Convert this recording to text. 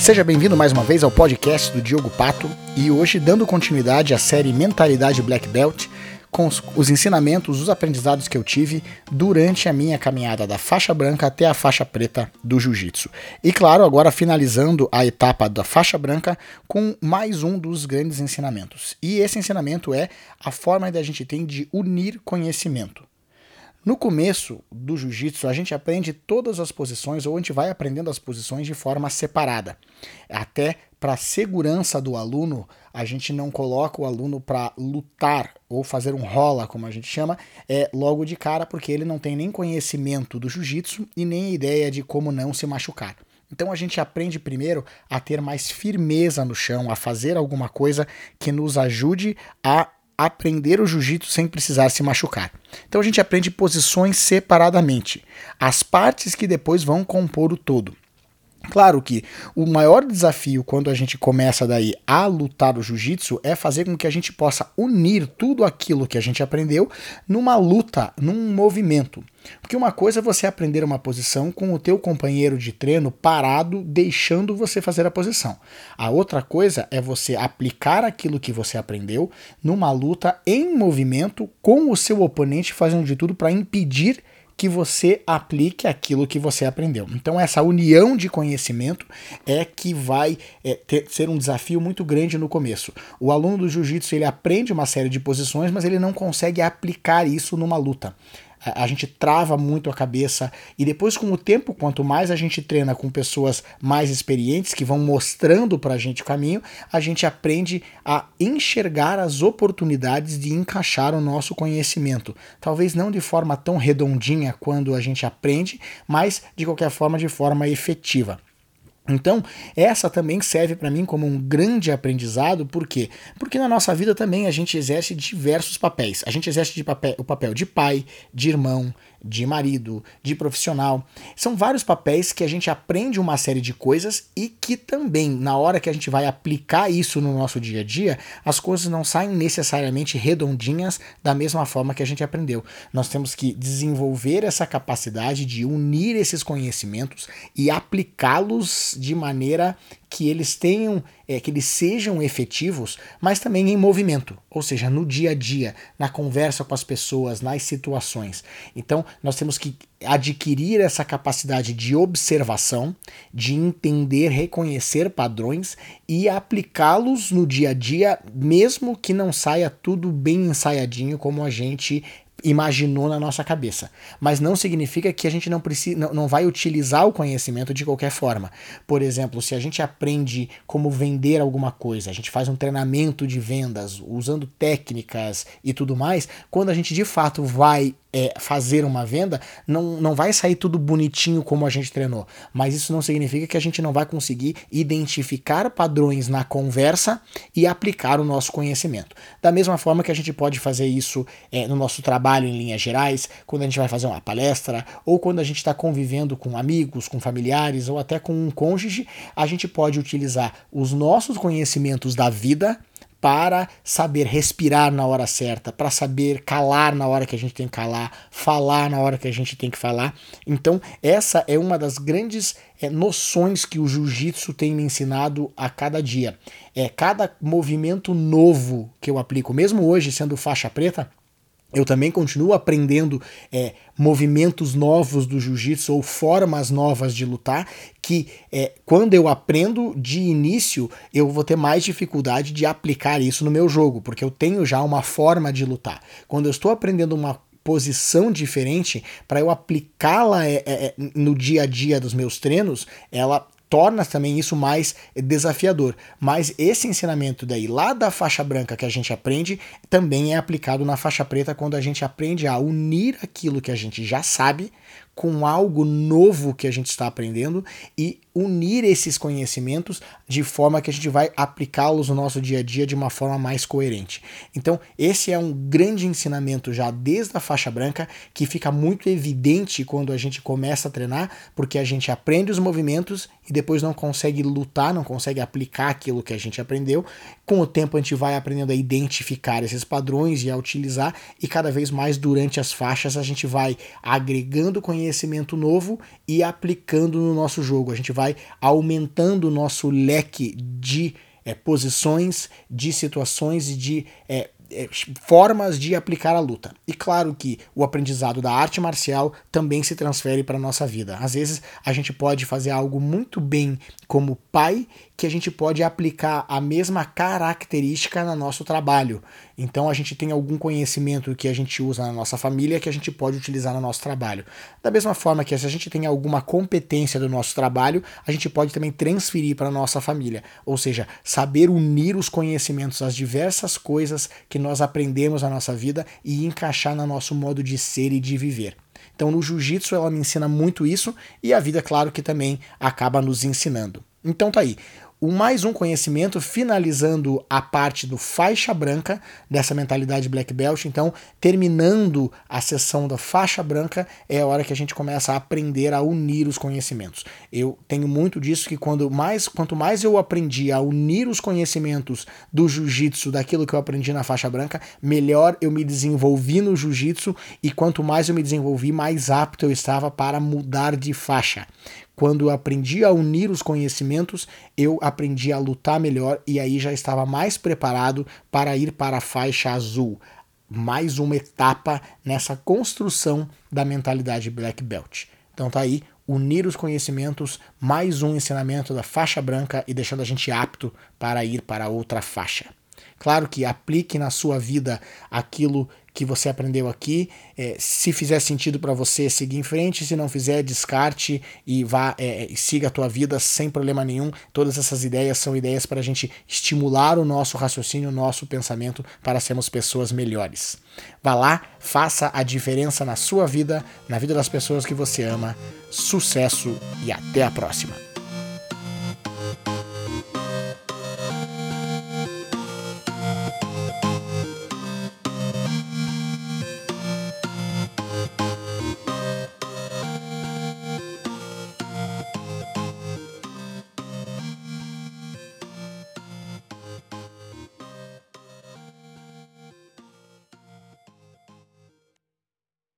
Seja bem-vindo mais uma vez ao podcast do Diogo Pato e hoje dando continuidade à série Mentalidade Black Belt com os, os, ensinamentos, os aprendizados que eu tive durante a minha caminhada da faixa branca até a faixa preta do jiu-jitsu. E claro, agora finalizando a etapa da faixa branca com mais um dos grandes ensinamentos. E esse ensinamento é a forma que a gente tem de unir conhecimento. No começo do jiu-jitsu, a gente aprende todas as posições ou a gente vai aprendendo as posições de forma separada. Até para segurança do aluno, a gente não coloca o aluno para lutar ou fazer um rola, como a gente chama, é logo de cara, porque ele não tem nem conhecimento do jiu-jitsu e nem ideia de como não se machucar. Então a gente aprende primeiro a ter mais firmeza no chão, a fazer alguma coisa que nos ajude a aprender o jiu-jitsu sem precisar se machucar. Então a gente aprende posições separadamente, as partes que depois vão compor o todo. Claro que o maior desafio quando a gente começa daí a lutar o jiu-jitsu é fazer com que a gente possa unir tudo aquilo que a gente aprendeu numa luta, num movimento. Porque uma coisa é você aprender uma posição com o teu companheiro de treino parado, deixando você fazer a posição. A outra coisa é você aplicar aquilo que você aprendeu numa luta em movimento com o seu oponente fazendo de tudo para impedir que você aplique aquilo que você aprendeu. Então, essa união de conhecimento é que vai é, ter, ser um desafio muito grande no começo. O aluno do jiu-jitsu ele aprende uma série de posições, mas ele não consegue aplicar isso numa luta a gente trava muito a cabeça e depois com o tempo, quanto mais a gente treina com pessoas mais experientes que vão mostrando para a gente o caminho, a gente aprende a enxergar as oportunidades de encaixar o nosso conhecimento. Talvez não de forma tão redondinha quando a gente aprende, mas de qualquer forma de forma efetiva. Então, essa também serve para mim como um grande aprendizado, por quê? Porque na nossa vida também a gente exerce diversos papéis. A gente exerce papel, o papel de pai, de irmão, de marido, de profissional. São vários papéis que a gente aprende uma série de coisas e que também, na hora que a gente vai aplicar isso no nosso dia a dia, as coisas não saem necessariamente redondinhas da mesma forma que a gente aprendeu. Nós temos que desenvolver essa capacidade de unir esses conhecimentos e aplicá-los de maneira que eles tenham, é, que eles sejam efetivos, mas também em movimento, ou seja, no dia a dia, na conversa com as pessoas, nas situações. Então, nós temos que adquirir essa capacidade de observação, de entender, reconhecer padrões e aplicá-los no dia a dia, mesmo que não saia tudo bem ensaiadinho como a gente imaginou na nossa cabeça. Mas não significa que a gente não, precisa, não, não vai utilizar o conhecimento de qualquer forma. Por exemplo, se a gente aprende como vender alguma coisa, a gente faz um treinamento de vendas usando técnicas e tudo mais, quando a gente de fato vai é, fazer uma venda, não, não vai sair tudo bonitinho como a gente treinou. Mas isso não significa que a gente não vai conseguir identificar padrões na conversa e aplicar o nosso conhecimento. Da mesma forma que a gente pode fazer isso é, no nosso trabalho em linhas gerais, quando a gente vai fazer uma palestra, ou quando a gente está convivendo com amigos, com familiares, ou até com um cônjuge, a gente pode utilizar os nossos conhecimentos da vida para saber respirar na hora certa, para saber calar na hora que a gente tem que calar, falar na hora que a gente tem que falar. Então, essa é uma das grandes é, noções que o jiu-jitsu tem me ensinado a cada dia. É cada movimento novo que eu aplico, mesmo hoje sendo faixa preta, eu também continuo aprendendo é, movimentos novos do jiu-jitsu ou formas novas de lutar, que é, quando eu aprendo de início, eu vou ter mais dificuldade de aplicar isso no meu jogo, porque eu tenho já uma forma de lutar. Quando eu estou aprendendo uma posição diferente para eu aplicá-la é, é, é, no dia a dia dos meus treinos, ela torna também isso mais desafiador. Mas esse ensinamento daí, lá da faixa branca que a gente aprende, também é aplicado na faixa preta quando a gente aprende a unir aquilo que a gente já sabe com algo novo que a gente está aprendendo e unir esses conhecimentos de forma que a gente vai aplicá-los no nosso dia a dia de uma forma mais coerente. Então, esse é um grande ensinamento já desde a faixa branca que fica muito evidente quando a gente começa a treinar, porque a gente aprende os movimentos e depois não consegue lutar, não consegue aplicar aquilo que a gente aprendeu. Com o tempo a gente vai aprendendo a identificar esses padrões e a utilizar e cada vez mais durante as faixas a gente vai agregando conhecimento conhecimento novo e aplicando no nosso jogo. A gente vai aumentando o nosso leque de é, posições, de situações e de é, formas de aplicar a luta. E claro que o aprendizado da arte marcial também se transfere para a nossa vida. Às vezes a gente pode fazer algo muito bem como pai que a gente pode aplicar a mesma característica no nosso trabalho. Então a gente tem algum conhecimento que a gente usa na nossa família que a gente pode utilizar no nosso trabalho. Da mesma forma que se a gente tem alguma competência do nosso trabalho, a gente pode também transferir para a nossa família. Ou seja, saber unir os conhecimentos, as diversas coisas que nós aprendemos na nossa vida e encaixar no nosso modo de ser e de viver. Então no jiu-jitsu ela me ensina muito isso e a vida, claro que também acaba nos ensinando. Então tá aí o mais um conhecimento, finalizando a parte do faixa branca dessa mentalidade black belt. Então, terminando a sessão da faixa branca, é a hora que a gente começa a aprender a unir os conhecimentos. Eu tenho muito disso que quando mais, quanto mais eu aprendi a unir os conhecimentos do jiu-jitsu daquilo que eu aprendi na faixa branca, melhor eu me desenvolvi no jiu-jitsu e quanto mais eu me desenvolvi, mais apto eu estava para mudar de faixa. Quando eu aprendi a unir os conhecimentos, eu aprendi a lutar melhor e aí já estava mais preparado para ir para a faixa azul. Mais uma etapa nessa construção da mentalidade black belt. Então tá aí, unir os conhecimentos, mais um ensinamento da faixa branca e deixando a gente apto para ir para outra faixa. Claro que aplique na sua vida aquilo que você aprendeu aqui. É, se fizer sentido para você, seguir em frente. Se não fizer, descarte e vá é, siga a tua vida sem problema nenhum. Todas essas ideias são ideias para a gente estimular o nosso raciocínio, o nosso pensamento para sermos pessoas melhores. Vá lá, faça a diferença na sua vida, na vida das pessoas que você ama. Sucesso e até a próxima.